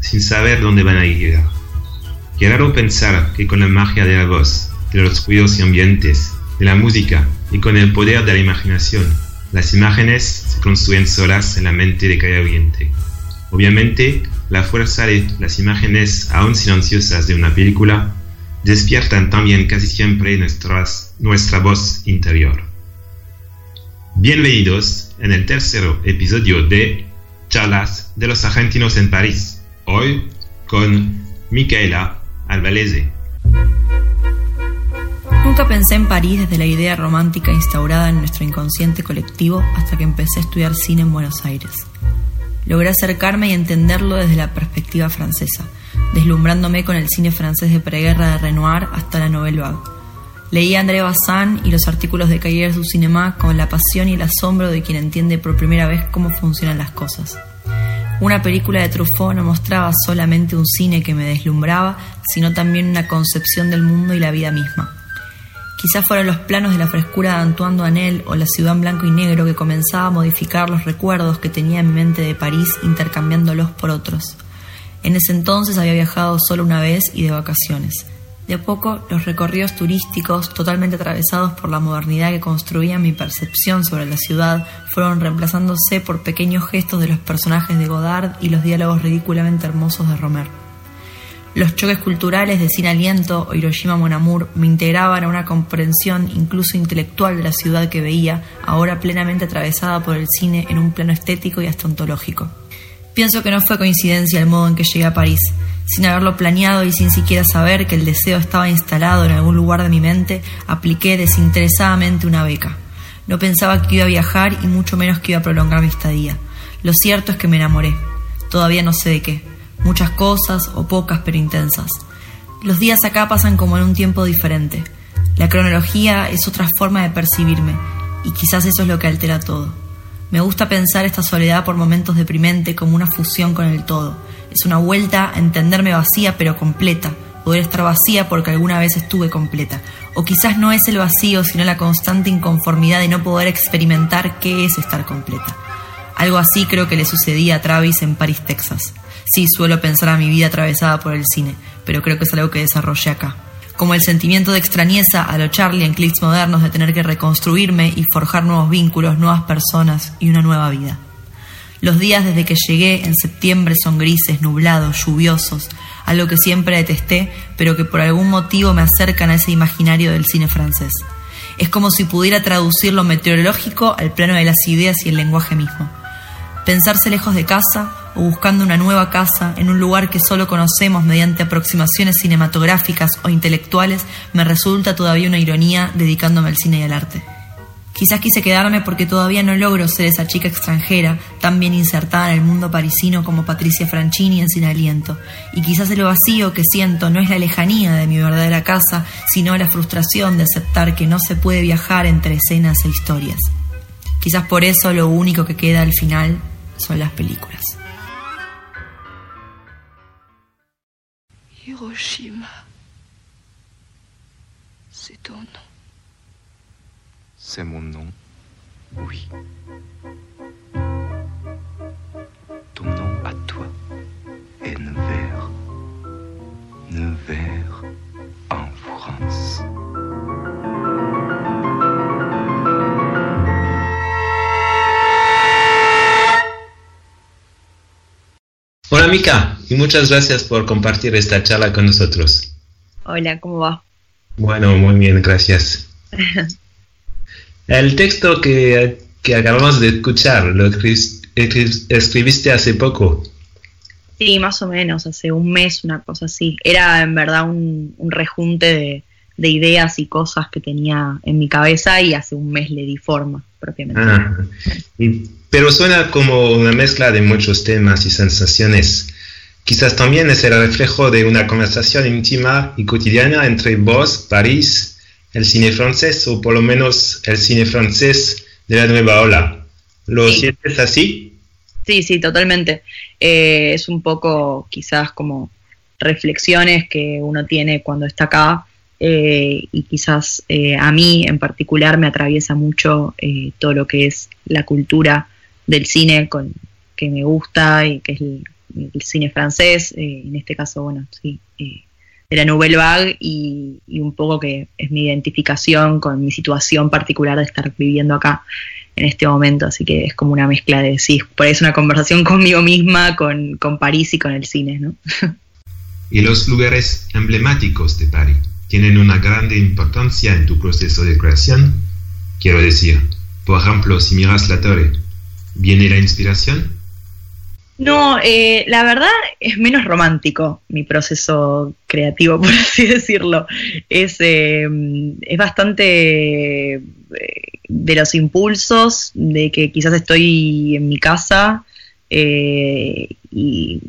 sin saber dónde van a llegar. Qué raro pensar que con la magia de la voz, de los ruidos y ambientes, de la música y con el poder de la imaginación, las imágenes se construyen solas en la mente de cada oyente. Obviamente, la fuerza de las imágenes aún silenciosas de una película despiertan también casi siempre nuestras, nuestra voz interior. Bienvenidos en el tercer episodio de Charlas de los Argentinos en París, hoy con Micaela Albalese. Nunca pensé en París desde la idea romántica instaurada en nuestro inconsciente colectivo hasta que empecé a estudiar cine en Buenos Aires. Logré acercarme y entenderlo desde la perspectiva francesa, deslumbrándome con el cine francés de preguerra de Renoir hasta la Nouvelle Vague. Leí a André Bazin y los artículos de Cahiers du Cinéma con la pasión y el asombro de quien entiende por primera vez cómo funcionan las cosas. Una película de Truffaut no mostraba solamente un cine que me deslumbraba, sino también una concepción del mundo y la vida misma. Quizás fueron los planos de la frescura de Antoine Duanel o la ciudad en blanco y negro que comenzaba a modificar los recuerdos que tenía en mi mente de París intercambiándolos por otros. En ese entonces había viajado solo una vez y de vacaciones. De a poco, los recorridos turísticos, totalmente atravesados por la modernidad que construía mi percepción sobre la ciudad, fueron reemplazándose por pequeños gestos de los personajes de Godard y los diálogos ridículamente hermosos de Romer. Los choques culturales de Sin Aliento o Hiroshima Mon Amour me integraban a una comprensión incluso intelectual de la ciudad que veía, ahora plenamente atravesada por el cine en un plano estético y hasta. Pienso que no fue coincidencia el modo en que llegué a París. Sin haberlo planeado y sin siquiera saber que el deseo estaba instalado en algún lugar de mi mente, apliqué desinteresadamente una beca. No pensaba que iba a viajar y mucho menos que iba a prolongar mi estadía. Lo cierto es que me enamoré. Todavía no sé de qué muchas cosas o pocas pero intensas. Los días acá pasan como en un tiempo diferente. La cronología es otra forma de percibirme y quizás eso es lo que altera todo. Me gusta pensar esta soledad por momentos deprimente como una fusión con el todo. Es una vuelta a entenderme vacía pero completa, poder estar vacía porque alguna vez estuve completa. O quizás no es el vacío, sino la constante inconformidad de no poder experimentar qué es estar completa. Algo así creo que le sucedía a Travis en Paris, Texas. Sí, suelo pensar a mi vida atravesada por el cine, pero creo que es algo que desarrollé acá. Como el sentimiento de extrañeza a lo Charlie en clips modernos de tener que reconstruirme y forjar nuevos vínculos, nuevas personas y una nueva vida. Los días desde que llegué en septiembre son grises, nublados, lluviosos, algo que siempre detesté, pero que por algún motivo me acercan a ese imaginario del cine francés. Es como si pudiera traducir lo meteorológico al plano de las ideas y el lenguaje mismo. Pensarse lejos de casa o buscando una nueva casa en un lugar que solo conocemos mediante aproximaciones cinematográficas o intelectuales me resulta todavía una ironía dedicándome al cine y al arte. Quizás quise quedarme porque todavía no logro ser esa chica extranjera tan bien insertada en el mundo parisino como Patricia Franchini en Sin Aliento. Y quizás el vacío que siento no es la lejanía de mi verdadera casa, sino la frustración de aceptar que no se puede viajar entre escenas e historias. Quizás por eso lo único que queda al final son las películas. Hiroshima, c'est ton. C'est mon nom. Oui. Ton nom à toi est Nevers. Nevers en France. Hola Mica, y muchas gracias por compartir esta charla con nosotros. Hola, ¿cómo va? Bueno, muy bien, gracias. El texto que, acabamos de escuchar, ¿lo escribiste hace poco? Sí, más o menos, hace un mes, una cosa así. Era en verdad un, rejunte de, ideas y cosas que tenía en mi cabeza y hace un mes le di forma propiamente. Ah, pero suena como una mezcla de muchos temas y sensaciones. Quizás también es el reflejo de una conversación íntima y cotidiana entre vos, París, el cine francés o por lo menos el cine francés de la nueva ola. ¿Lo sientes así? Sí, sí, totalmente. Eh, es un poco quizás como reflexiones que uno tiene cuando está acá eh, y quizás eh, a mí en particular me atraviesa mucho todo lo que es la cultura del cine con, que me gusta y que es el cine francés, eh, en este caso, bueno, sí, eh, de la Nouvelle Vague y, y, un poco que es mi identificación con mi situación particular de estar viviendo acá en este momento, así que es como una mezcla de, sí, por ahí es una conversación conmigo misma, con, con París y con el cine, ¿no? y los lugares emblemáticos de París tienen una grande importancia en tu proceso de creación. Quiero decir, por ejemplo, si miras la torre, ¿viene la inspiración? No, eh, la verdad es menos romántico mi proceso creativo, por así decirlo. Es, eh, es bastante eh, de los impulsos, de que quizás estoy en mi casa eh, y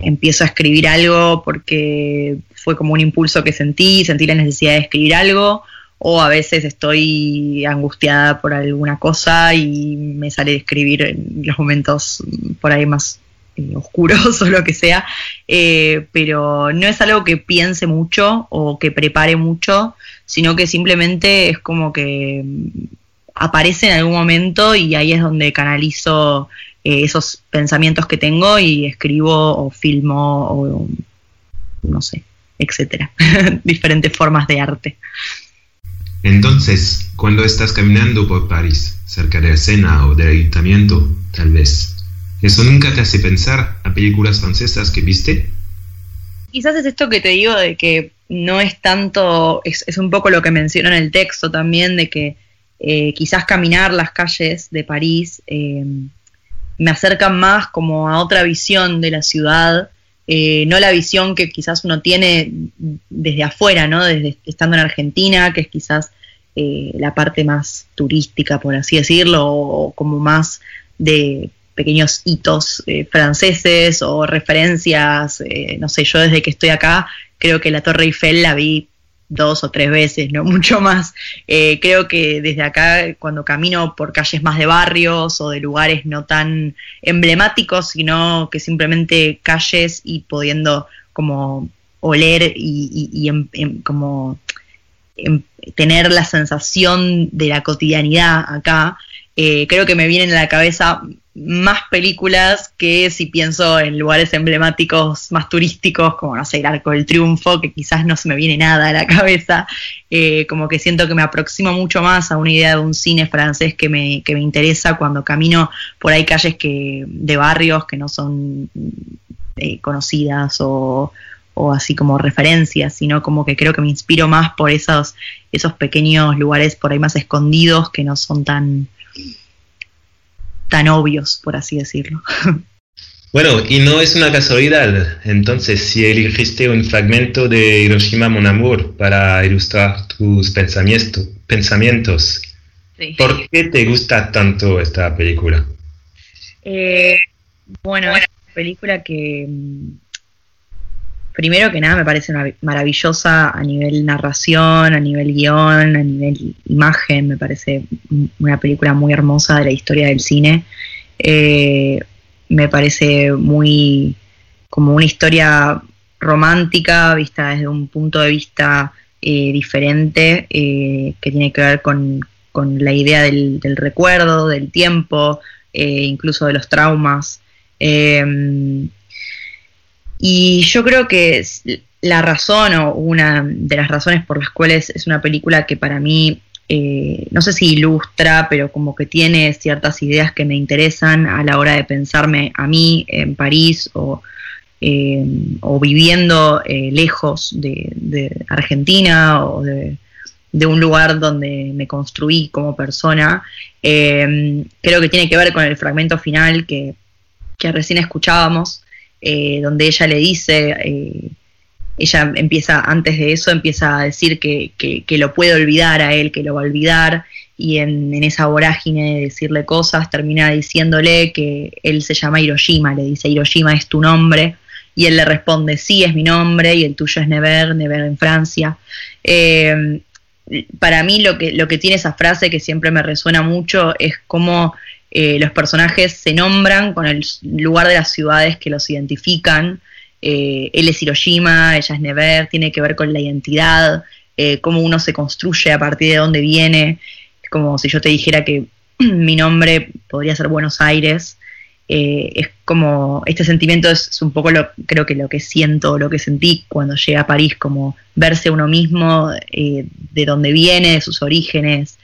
empiezo a escribir algo porque fue como un impulso que sentí, sentí la necesidad de escribir algo, o a veces estoy angustiada por alguna cosa y me sale de escribir en los momentos por ahí más eh, oscuros o lo que sea, eh, pero no es algo que piense mucho o que prepare mucho, sino que simplemente es como que aparece en algún momento y ahí es donde canalizo eh, esos pensamientos que tengo y escribo o filmo o no sé, etcétera. Diferentes formas de arte. Entonces, cuando estás caminando por París, cerca de la escena o del ayuntamiento, tal vez, ¿eso nunca te hace pensar a películas francesas que viste? Quizás es esto que te digo de que no es tanto, es, es un poco lo que menciono en el texto también, de que eh, quizás caminar las calles de París eh, me acercan más como a otra visión de la ciudad, eh, no la visión que quizás uno tiene desde afuera, ¿no? Desde estando en Argentina, que es quizás eh, la parte más turística, por así decirlo, o como más de pequeños hitos eh, franceses o referencias, eh, no sé, yo desde que estoy acá creo que la Torre Eiffel la vi dos o tres veces, no mucho más. Eh, creo que desde acá, cuando camino por calles más de barrios o de lugares no tan emblemáticos, sino que simplemente calles y pudiendo como oler y, en, en, como en tener la sensación de la cotidianidad acá, eh, creo que me vienen a la cabeza más películas que si pienso en lugares emblemáticos más turísticos, como no sé, el Arco del Triunfo, que quizás no se me viene nada a la cabeza, eh, como que siento que me aproximo mucho más a una idea de un cine francés que me, que me interesa cuando camino por ahí calles que, de barrios que no son eh, conocidas o, o así como referencias, sino como que creo que me inspiro más por esos, esos pequeños lugares por ahí más escondidos que no son tan tan obvios, por así decirlo. Bueno, y no es una casualidad, entonces, si elegiste un fragmento de Hiroshima Mon Amour para ilustrar tus pensamientos, pensamientos sí. ¿por qué te gusta tanto esta película? Eh, bueno, es una película que primero que nada me parece una, maravillosa a nivel narración, a nivel guion, a nivel imagen, me parece una película muy hermosa de la historia del cine. Eh, me parece muy como una historia romántica, vista desde un punto de vista eh, diferente, eh, que tiene que ver con, con la idea del, del, recuerdo, del tiempo, incluso de los traumas. Y yo creo que la razón o una de las razones por las cuales es una película que para mí, eh, no sé si ilustra, pero como que tiene ciertas ideas que me interesan a la hora de pensarme a mí en París o, eh, o viviendo eh, lejos de, Argentina o de, de, un lugar donde me construí como persona, eh, creo que tiene que ver con el fragmento final que, que recién escuchábamos eh, donde ella le dice, eh, ella empieza, antes de eso, empieza a decir que, que, lo puede olvidar a él, que lo va a olvidar, y en, en, esa vorágine de decirle cosas, termina diciéndole que él se llama Hiroshima, le dice, Hiroshima es tu nombre, y él le responde, sí, es mi nombre, y el tuyo es Never, Never en Francia. Eh, para mí lo que, lo que tiene esa frase que siempre me resuena mucho es cómo eh, los personajes se nombran con el lugar de las ciudades que los identifican. Eh, él es Hiroshima, ella es Never, tiene que ver con la identidad, eh, cómo uno se construye a partir de dónde viene. Es como si yo te dijera que mi nombre podría ser Buenos Aires es como, este sentimiento es, un poco lo, creo que lo que siento, lo que sentí cuando llegué a París, como verse uno mismo, de dónde viene, de sus orígenes.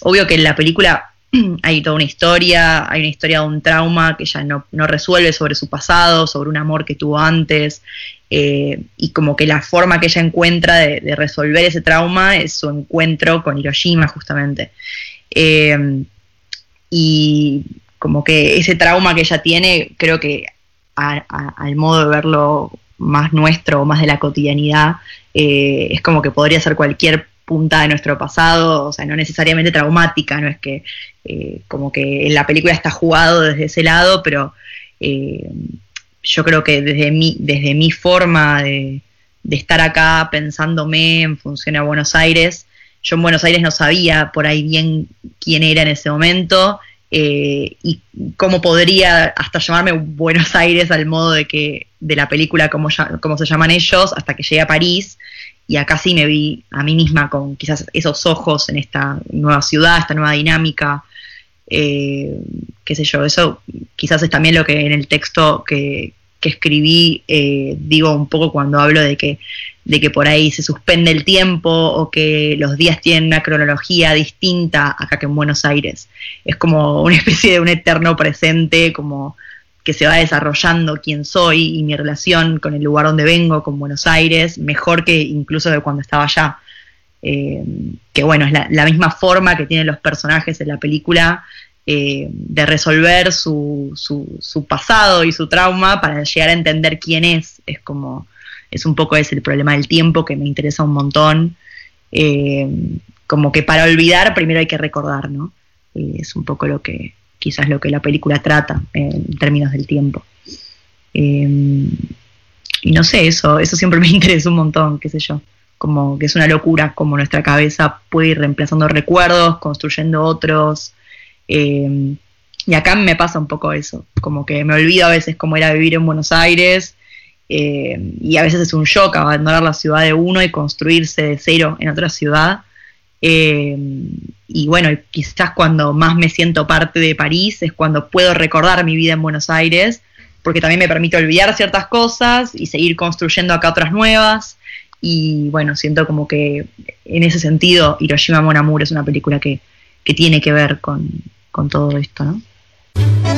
Obvio que en la película hay toda una historia, hay una historia de un trauma que ella no, resuelve sobre su pasado, sobre un amor que tuvo antes, y como que la forma que ella encuentra de, resolver ese trauma es su encuentro con Hiroshima justamente. y como que ese trauma que ella tiene, creo que al modo de verlo más nuestro, más de la cotidianidad, eh, es como que podría ser cualquier punta de nuestro pasado, o sea, no necesariamente traumática, no es que eh, como que en la película está jugado desde ese lado, pero eh, yo creo que desde mi, desde mi forma de, estar acá pensándome en función a Buenos Aires, yo en Buenos Aires no sabía por ahí bien quién era en ese momento, eh, y cómo podría hasta llamarme Buenos Aires al modo de que de la película como, como se llaman ellos hasta que llegué a París y acá sí me vi a mí misma con quizás esos ojos en esta nueva ciudad, esta nueva dinámica, eh, qué sé yo, eso quizás es también lo que en el texto que, que escribí eh, digo un poco cuando hablo de que de que por ahí se suspende el tiempo o que los días tienen una cronología distinta acá que en Buenos Aires. Es como una especie de un eterno presente, como que se va desarrollando quién soy y mi relación con el lugar donde vengo, con Buenos Aires, mejor que incluso de cuando estaba allá. Eh, que bueno, es la, misma forma que tienen los personajes en la película eh, de resolver su, su, su pasado y su trauma para llegar a entender quién es. Es como es un poco ese el problema del tiempo que me interesa un montón. Eh, como que para olvidar primero hay que recordar, ¿no? es un poco lo que, quizás lo que la película trata en términos del tiempo. Eh, y no sé, eso, eso siempre me interesa un montón, qué sé yo. Como que es una locura como nuestra cabeza puede ir reemplazando recuerdos, construyendo otros. Eh, y acá me pasa un poco eso, como que me olvido a veces cómo era vivir en Buenos Aires eh, y a veces es un shock abandonar la ciudad de uno y construirse de cero en otra ciudad. Eh, y bueno, quizás cuando más me siento parte de París es cuando puedo recordar mi vida en Buenos Aires, porque también me permite olvidar ciertas cosas y seguir construyendo acá otras nuevas. Y bueno, siento como que en ese sentido Hiroshima Mon Amour es una película que, que tiene que ver con, con todo esto, ¿no?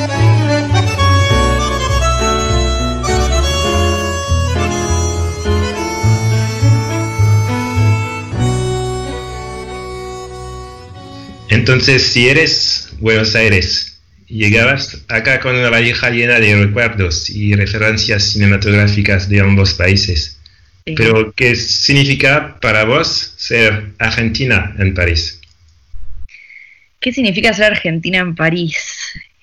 Entonces, si eres Buenos Aires, llegabas acá con una valija llena de recuerdos y referencias cinematográficas de ambos países. Pero, ¿qué significa para vos ser argentina en París? ¿Qué significa ser argentina en París?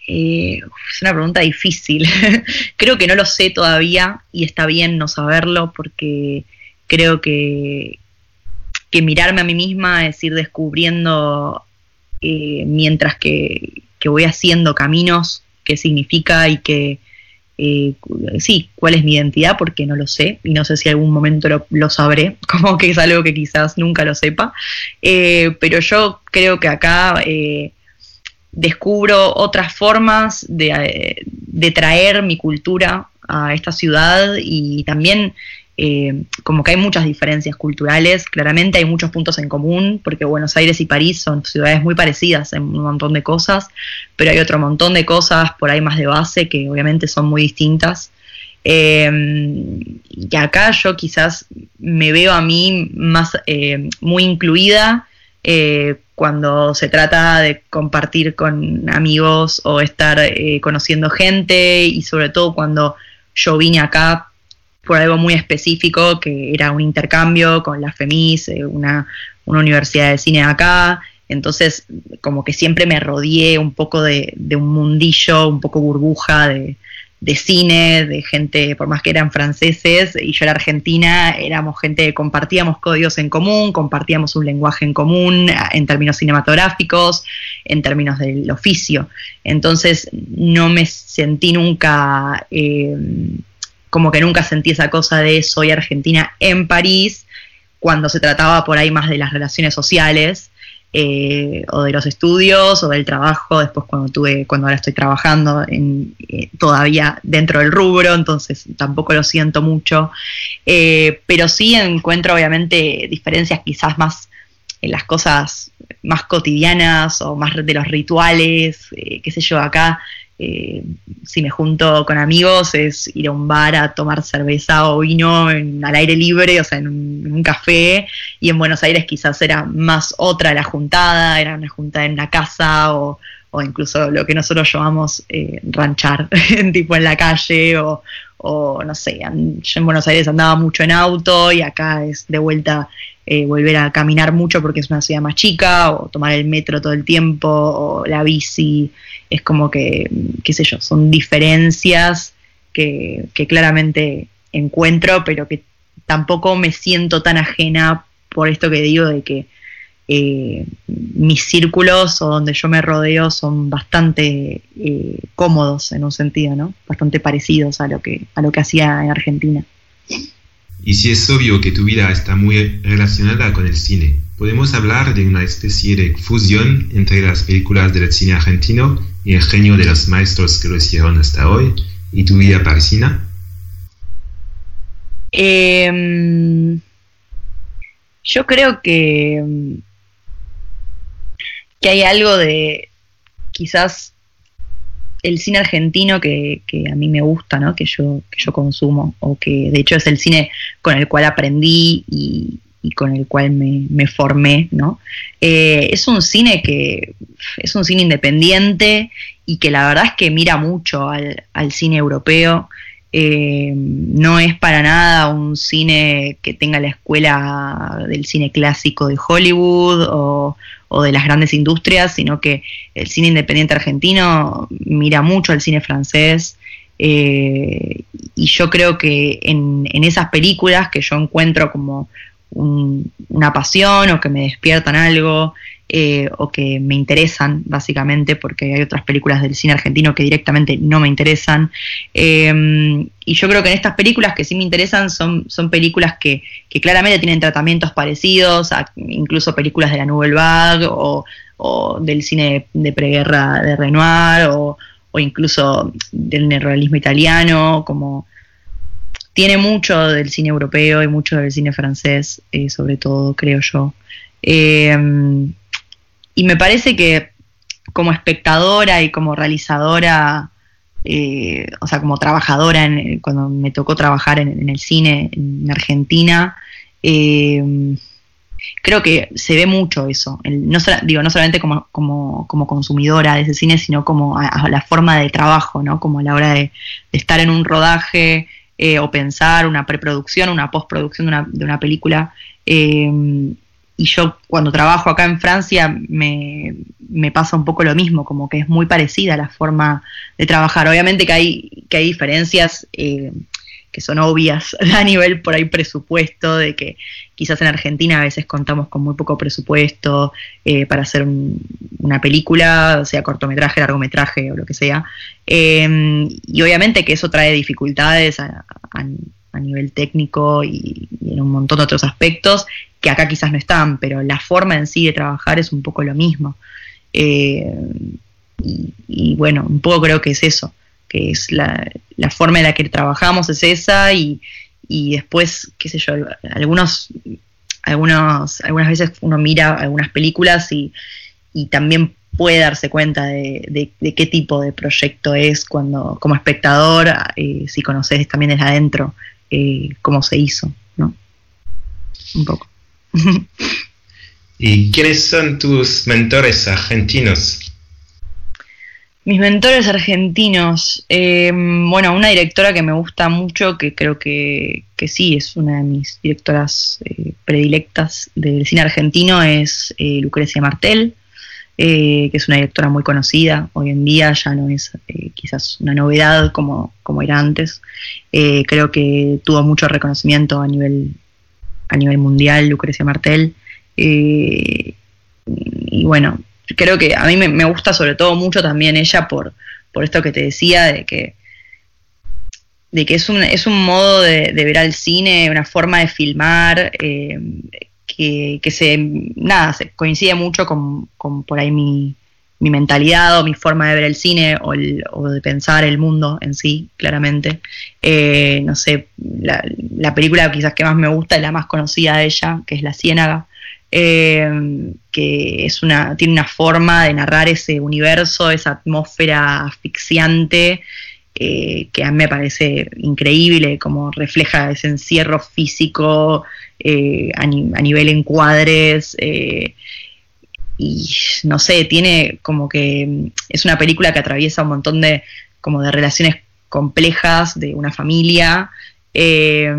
Eh, es una pregunta difícil. creo que no lo sé todavía y está bien no saberlo porque creo que, que mirarme a mí misma es ir descubriendo eh, mientras que, voy haciendo caminos, qué significa y que, eh, sí, cuál es mi identidad, porque no lo sé y no sé si algún momento lo, sabré, como que es algo que quizás nunca lo sepa, eh, pero yo creo que acá descubro otras formas de, de traer mi cultura a esta ciudad y también eh, como que hay muchas diferencias culturales, claramente hay muchos puntos en común, porque Buenos Aires y París son ciudades muy parecidas en un montón de cosas, pero hay otro montón de cosas por ahí más de base que obviamente son muy distintas. Eh, y acá yo quizás me veo a mí más eh, muy incluida cuando se trata de compartir con amigos o estar conociendo gente y sobre todo cuando yo vine acá por algo muy específico, que era un intercambio con la FEMIS, eh, una, universidad de cine acá. Entonces, como que siempre me rodeé un poco de, un mundillo, un poco burbuja de, cine, de gente, por más que eran franceses y yo era argentina, éramos gente que compartíamos códigos en común, compartíamos un lenguaje en común en términos cinematográficos, en términos del oficio. Entonces no me sentí nunca eh, como que nunca sentí esa cosa de soy argentina en París, cuando se trataba por ahí más de las relaciones sociales. eh, o de los estudios o del trabajo, después cuando tuve, cuando ahora estoy trabajando en, eh, todavía dentro del rubro, entonces tampoco lo siento mucho, eh, pero sí encuentro obviamente diferencias quizás más en las cosas más cotidianas o más de los rituales, qué sé yo, acá eh, si me junto con amigos es ir a un bar a tomar cerveza o vino al aire libre, o sea, en un, café, y en Buenos Aires quizás era más otra la juntada, era una juntada en la casa o, incluso lo que nosotros llamamos eh, ranchar, tipo en la calle o, o no sé, yo en Buenos Aires andaba mucho en auto y acá es de vuelta eh, volver a caminar mucho porque es una ciudad más chica, o tomar el metro todo el tiempo, o la bici, es como que, qué sé yo, son diferencias que, claramente encuentro, pero que tampoco me siento tan ajena por esto que digo de que eh, mis círculos o donde yo me rodeo son bastante eh, cómodos en un sentido, ¿no? Bastante parecidos a lo que, a lo que hacía en Argentina. Y si es obvio que tu vida está muy relacionada con el cine, podemos hablar de una especie de fusión entre las películas del cine argentino y el genio de los maestros que lo hicieron hasta hoy y tu vida parisina. Em, yo creo que, que hay algo de quizás el cine argentino que, a mí me gusta, ¿no? que, yo, que yo consumo, o que de hecho es el cine con el cual aprendí y, con el cual me, formé, ¿no? Eh, es un cine que es un cine independiente y que la verdad es que mira mucho al, cine europeo. Eh, no es para nada un cine que tenga la escuela del cine clásico de Hollywood o, o de las grandes industrias, sino que el cine independiente argentino mira mucho al cine francés. Eh, y yo creo que en, esas películas que yo encuentro como una pasión o que me despiertan algo, eh, o que me interesan, básicamente, porque hay otras películas del cine argentino que directamente no me interesan. Eh, y yo creo que en estas películas que sí me interesan son, son películas que, claramente tienen tratamientos parecidos, a incluso películas de la Nouvelle Vague o, del cine de preguerra de Renoir o, incluso del neorrealismo italiano, como tiene mucho del cine europeo y mucho del cine francés, eh, sobre todo, creo yo. Y me parece que como espectadora y como realizadora, eh, o sea, como trabajadora, en, cuando me tocó trabajar en, el cine en Argentina, eh, creo que se ve mucho eso. no, digo, no solamente como, como, como, consumidora de ese cine, sino como la forma de trabajo, ¿no? Como a la hora de, estar en un rodaje eh, o pensar una preproducción, una postproducción de una, de una película y yo cuando trabajo acá en Francia me, pasa un poco lo mismo, como que es muy parecida la forma de trabajar. Obviamente que hay, que hay diferencias eh, que son obvias a nivel por ahí presupuesto, de que quizás en Argentina a veces contamos con muy poco presupuesto eh, para hacer una película, sea cortometraje, largometraje o lo que sea. Eh, y obviamente que eso trae dificultades a, nivel técnico y, en un montón de otros aspectos que acá quizás no están, pero la forma en sí de trabajar es un poco lo mismo. Eh, y, bueno, un poco creo que es eso, que es la, forma en la que trabajamos es esa y, después, qué sé yo, algunos, algunos, algunas veces uno mira algunas películas y, también puede darse cuenta de, qué tipo de proyecto es cuando como espectador, eh, si conoces también desde adentro eh, cómo se hizo, ¿no? Un poco. ¿Y quiénes son tus mentores argentinos? Mis mentores argentinos, eh, bueno, una directora que me gusta mucho, que creo que, sí, es una de mis directoras eh, predilectas del cine argentino, es eh, Lucrecia Martel, que es una directora muy conocida, hoy en día ya no es quizás una novedad como, como era antes, creo que tuvo mucho reconocimiento a nivel a nivel mundial, Lucrecia Martel. Eh, y bueno, creo que a mí me, gusta sobre todo mucho también ella por, por esto que te decía, de que, de que es, un, es un modo de, ver al cine, una forma de filmar, eh, que, que se, nada, se coincide mucho con, con por ahí mi, mi mentalidad o mi forma de ver el cine o, el- o de pensar el mundo en sí, claramente. Eh, no sé, la, la película quizás que más me gusta es la más conocida de ella, que es La Ciénaga, eh, que es una, tiene una forma de narrar ese universo, esa atmósfera asfixiante, eh, que a mí me parece increíble, como refleja ese encierro físico eh, a, ni- a nivel encuadres. Y no sé, tiene como que mm, es una película que atraviesa un montón de como de relaciones complejas de una familia eh,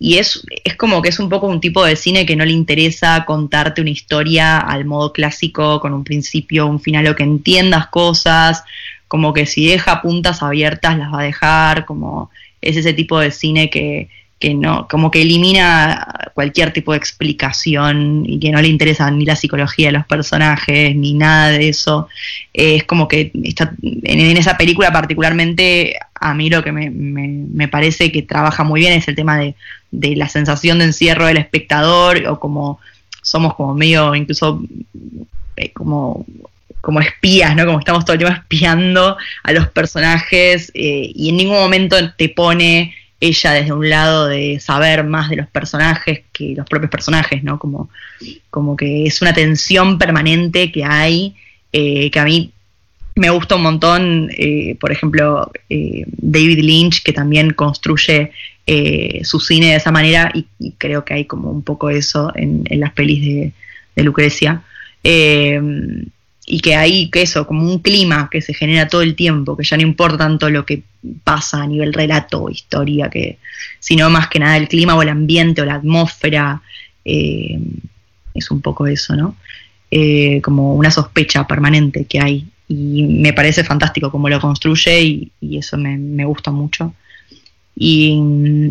y es, es como que es un poco un tipo de cine que no le interesa contarte una historia al modo clásico con un principio, un final o que entiendas cosas, como que si deja puntas abiertas las va a dejar, como es ese tipo de cine que, que no, como que elimina cualquier tipo de explicación y que no le interesa ni la psicología de los personajes, ni nada de eso. Es como que está, en, en esa película particularmente, a mí lo que me, me- me parece que trabaja muy bien es el tema de, de la sensación de encierro del espectador, o como somos como medio incluso eh, como como espías, ¿no? Como estamos todo el tiempo espiando a los personajes eh, y en ningún momento te pone ella desde un lado de saber más de los personajes que los propios personajes, ¿no? Como, como que es una tensión permanente que hay, eh, que a mí me gusta un montón, eh, por ejemplo, eh, David Lynch, que también construye su cine de esa manera, y, y creo que hay como un poco eso en, en las pelis de, de Lucrecia. Y que hay que eso, como un clima que se genera todo el tiempo, que ya no importa tanto lo que pasa a nivel relato o historia, que, sino más que nada el clima o el ambiente o la atmósfera, eh, es un poco eso, ¿no? Eh, como una sospecha permanente que hay. Y me parece fantástico cómo lo construye y, y eso me, me gusta mucho. Y,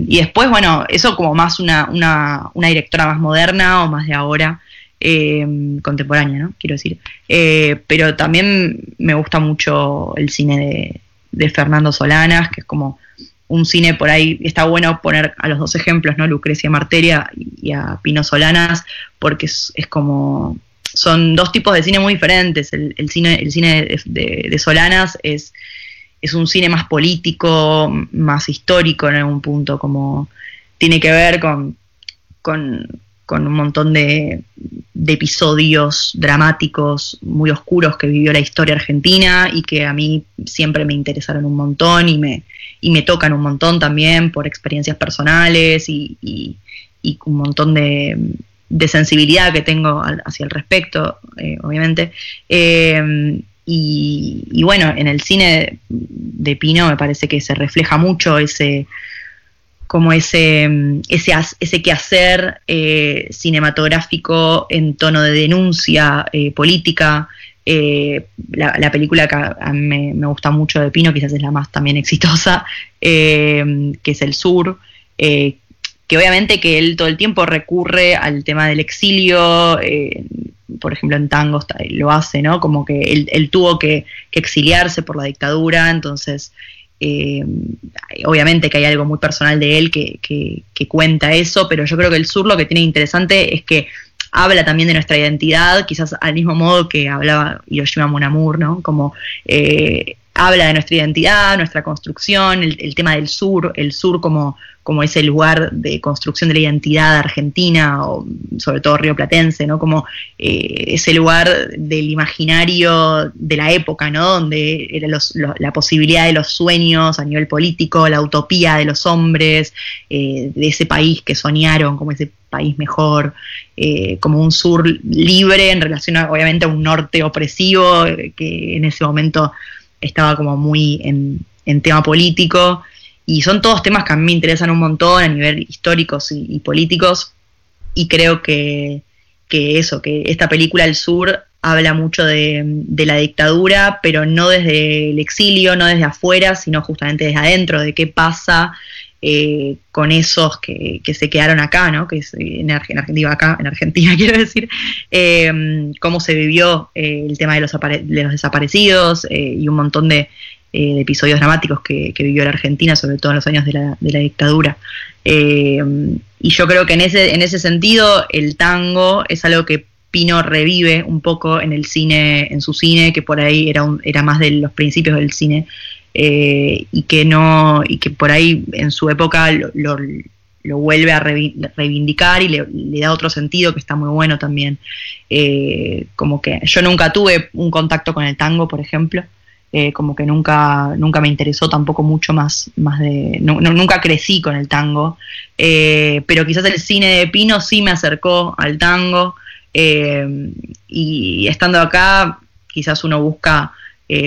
y después, bueno, eso como más una, una, una directora más moderna o más de ahora, eh, contemporánea, ¿no? Quiero decir. Eh, pero también me gusta mucho el cine de, Fernando Solanas, que es como un cine por ahí, está bueno poner a los dos ejemplos, ¿no? Lucrecia Marteria y a Pino Solanas, porque es, es como, son dos tipos de cine muy diferentes. El, cine, el cine de Solanas es, es un cine más político, más histórico en algún punto, como tiene que ver con, con, con un montón de, episodios dramáticos muy oscuros que vivió la historia argentina y que a mí siempre me interesaron un montón y me, y me tocan un montón también por experiencias personales y, y- y un montón de, sensibilidad que tengo al- hacia el respecto, eh, obviamente. Eh, y bueno, en el cine de Pino me parece que se refleja mucho ese como ese, mm, ese, quehacer eh, cinematográfico en tono de denuncia eh, política. Eh, la, la película que a, me, gusta mucho de Pino, quizás es la más también exitosa, que es El Sur, que obviamente que él todo el tiempo recurre al tema del exilio, por ejemplo en Tango está- lo hace, ¿no? Como que él, tuvo que exiliarse por la dictadura, entonces eh, obviamente que hay algo muy personal de él que, que- cuenta eso, pero yo creo que el sur lo que tiene interesante es que habla también de nuestra identidad, quizás al mismo modo que hablaba Hiroshima Mon Amour, ¿no? Como eh, habla de nuestra identidad, nuestra construcción, el, el tema del sur, el sur como, como ese lugar de construcción de la identidad argentina, o sobre todo rioplatense, ¿no? Como eh, ese lugar del imaginario de la época, ¿no? Donde era los- lo- la posibilidad de los sueños a nivel político, la utopía de los hombres, eh, de ese país que soñaron como ese país mejor, eh, como un sur libre en relación a, obviamente a un norte opresivo que en ese momento estaba como muy en, en tema político. Y son todos temas que a mí me interesan un montón a nivel históricos y, y políticos. Y creo que, que eso, que esta película El Sur habla mucho de, de la dictadura, pero no desde el exilio, no desde afuera, sino justamente desde adentro, de qué pasa eh, con esos que, que se quedaron acá, ¿no? Que es en, Arge- en Argentina, acá, en Argentina quiero decir, eh, cómo se vivió eh, el tema de los, apare- de los desaparecidos eh, y un montón de, eh, de episodios dramáticos que, vivió la Argentina, sobre todo en los años de la, de la dictadura. Eh, y yo creo que en ese, en ese sentido el tango es algo que Pino revive un poco en el cine, en su cine, que por ahí era, era más de los principios del cine, eh, y que no, y que por ahí en su época lo, vuelve a reivindicar y le, da otro sentido que está muy bueno también. como que yo nunca tuve un contacto con el tango, por ejemplo. Eh, como que nunca, nunca me interesó tampoco mucho más, más de, nunca crecí con el tango, eh, pero quizás el cine de Pino sí me acercó al tango eh, y estando acá quizás uno busca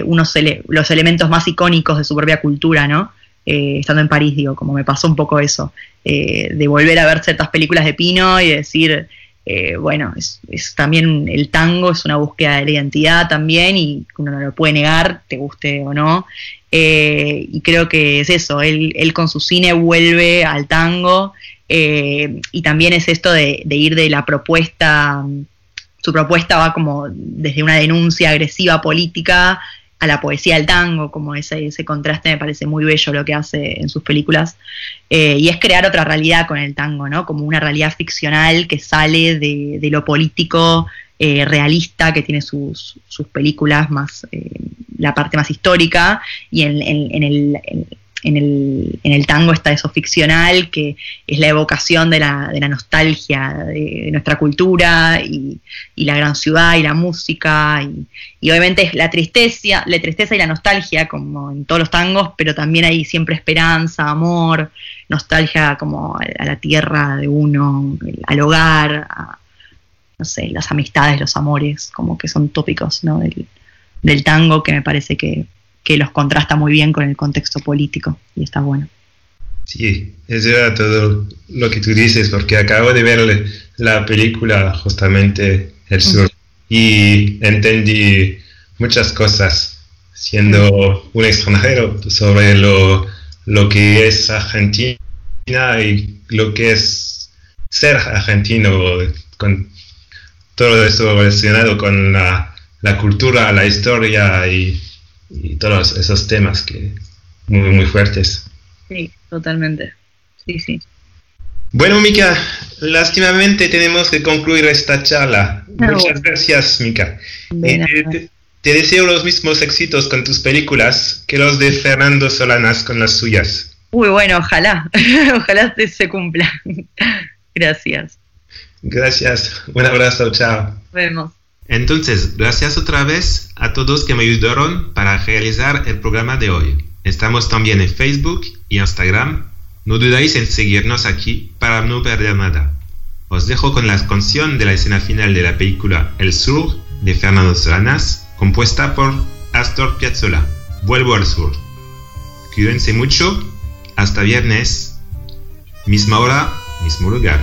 unos los elementos más icónicos de su propia cultura, ¿no? estando en París, digo, como me pasó un poco eso, de volver a ver ciertas películas de Pino y decir, eh, bueno, es, también el tango, es una búsqueda de la identidad también y uno no lo puede negar, te guste o no. Eh, y creo que es eso, él, con su cine vuelve al tango eh, y también es esto de, de, ir de la propuesta, su propuesta va como desde una denuncia agresiva política a la poesía del tango, como ese, ese contraste me parece muy bello lo que hace en sus películas, eh, y es crear otra realidad con el tango, ¿no? Como una realidad ficcional que sale de, lo político eh, realista que tiene sus, sus películas más, eh, la parte más histórica, y en el, en el, en el tango está eso ficcional, que es la evocación de la, de la nostalgia de, nuestra cultura y, la gran ciudad y la música. Y, obviamente es la tristeza, la tristeza y la nostalgia, como en todos los tangos, pero también hay siempre esperanza, amor, nostalgia como a, la tierra de uno, al hogar, a, no sé, las amistades, los amores, como que son tópicos ¿no? del, del tango que me parece que que los contrasta muy bien con el contexto político y está bueno. Sí, es verdad todo lo que tú dices, porque acabo de ver la película justamente El Sur y entendí muchas cosas siendo un extranjero sobre lo, lo que es Argentina y lo que es ser argentino con todo eso relacionado con la, la cultura, la historia y y todos esos temas que muy, muy fuertes. Sí, totalmente. Sí, sí. Bueno, Mika, lástimamente tenemos que concluir esta charla. Muchas gracias, Mika. Eh, te, deseo los mismos éxitos con tus películas que los de Fernando Solanas con las suyas. Uy, bueno, ojalá, ojalá se cumpla. gracias. Gracias, un abrazo, chao. Nos vemos. Entonces, gracias otra vez a todos que me ayudaron para realizar el programa de hoy. Estamos también en Facebook y Instagram. No dudáis en seguirnos aquí para no perder nada. Os dejo con la canción de la escena final de la película El Sur de Fernando Solanas, compuesta por Astor Piazzolla. Vuelvo al sur. Cuídense mucho. Hasta viernes. Misma hora, mismo lugar.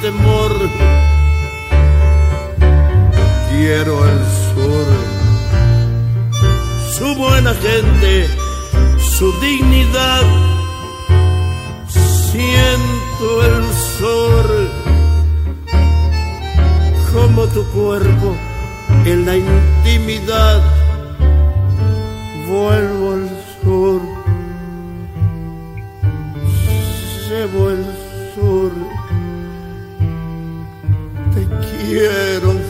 Temor. Quiero el sur, su buena gente, su dignidad. Siento el sol. Como tu cuerpo en la intimidad. Vuelvo al sur, llevo el sur, sol.